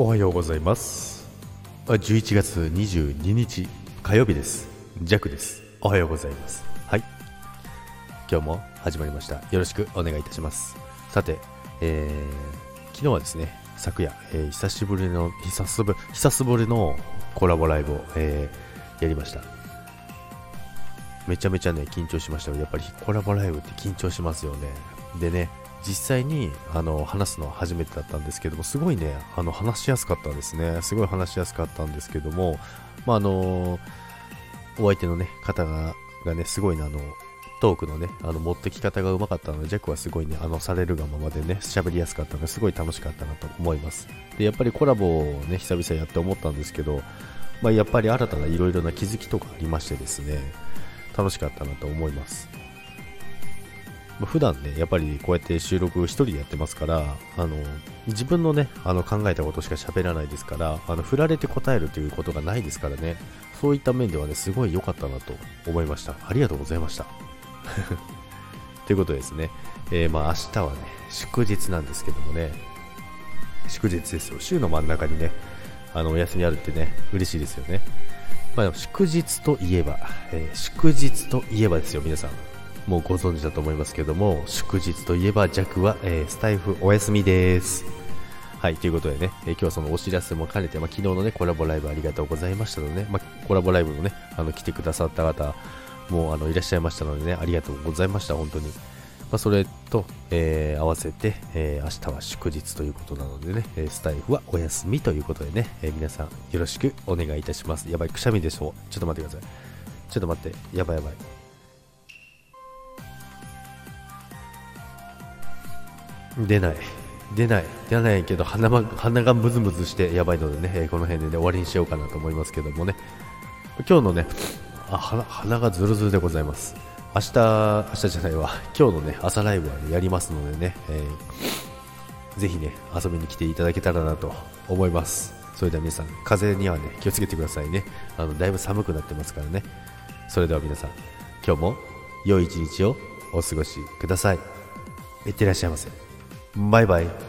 おはようございます。11月22日火曜日です。ジャックです。おはようございます。はい。今日も始まりました。よろしくお願いいたします。さて、えー、昨日はですね昨夜、えー、久しぶりの久しぶり久しぶりのコラボライブを、えー、やりました。めちゃめちゃね緊張しました。やっぱりコラボライブって緊張しますよね。でね実際にあの話すのは初めてだったんですけども、すごいね、あの話しやすかったですね。すごい話しやすかったんですけども、まあ、あのお相手の、ね、方ががね、すごいね、あのトークのね、あの持ってき方がうまかったので、ジャックはすごいね、あのされるがままでね、喋りやすかったので、すごい楽しかったなと思います。で、やっぱりコラボをね、久々やって思ったんですけど、まあ、やっぱり新たないろいろな気づきとかありましてですね、楽しかったなと思います。普段ね、やっぱりこうやって収録1人でやってますから、あの、自分のね、あの考えたことしか喋らないですから、あの、振られて答えるということがないですからね、そういった面ではね、すごい良かったなと思いました。ありがとうございました。ということですね、えー、まあ明日はね、祝日なんですけどもね、祝日ですよ。週の真ん中にね、あの、お休みあるってね、嬉しいですよね。まあ、祝日といえば、えー、祝日といえばですよ、皆さん。もうご存知だと思いますけども、祝日といえば弱は、えー、スタイフお休みです。はい、ということでね、えー、今日はそのお知らせも兼ねて、まあ、昨日のね、コラボライブありがとうございましたのでね、まあ、コラボライブのね、あの、来てくださった方、もうあの、いらっしゃいましたのでね、ありがとうございました、本当に。まあ、それと、えー、合わせて、えー、明日は祝日ということなのでね、えスタイフはお休みということでね、え、皆さんよろしくお願いいたします。やばい、くしゃみでしょうちょっと待ってください。ちょっと待って、やばいやばい。出ない。出ない。出ないけど鼻鼻がムズムズしてやばいのでね、えー、この辺で、ね、終わりにしようかなと思いますけどもね。今日のねあ鼻鼻がズルズルでございます。明日明日じゃないわ。今日のね朝ライブは、ね、やりますのでね、えー、ぜひね遊びに来ていただけたらなと思います。それでは皆さん風邪にはね気をつけてくださいね。あのだいぶ寒くなってますからね。それでは皆さん今日も良い一日をお過ごしください。いってらっしゃいませ。バイバイ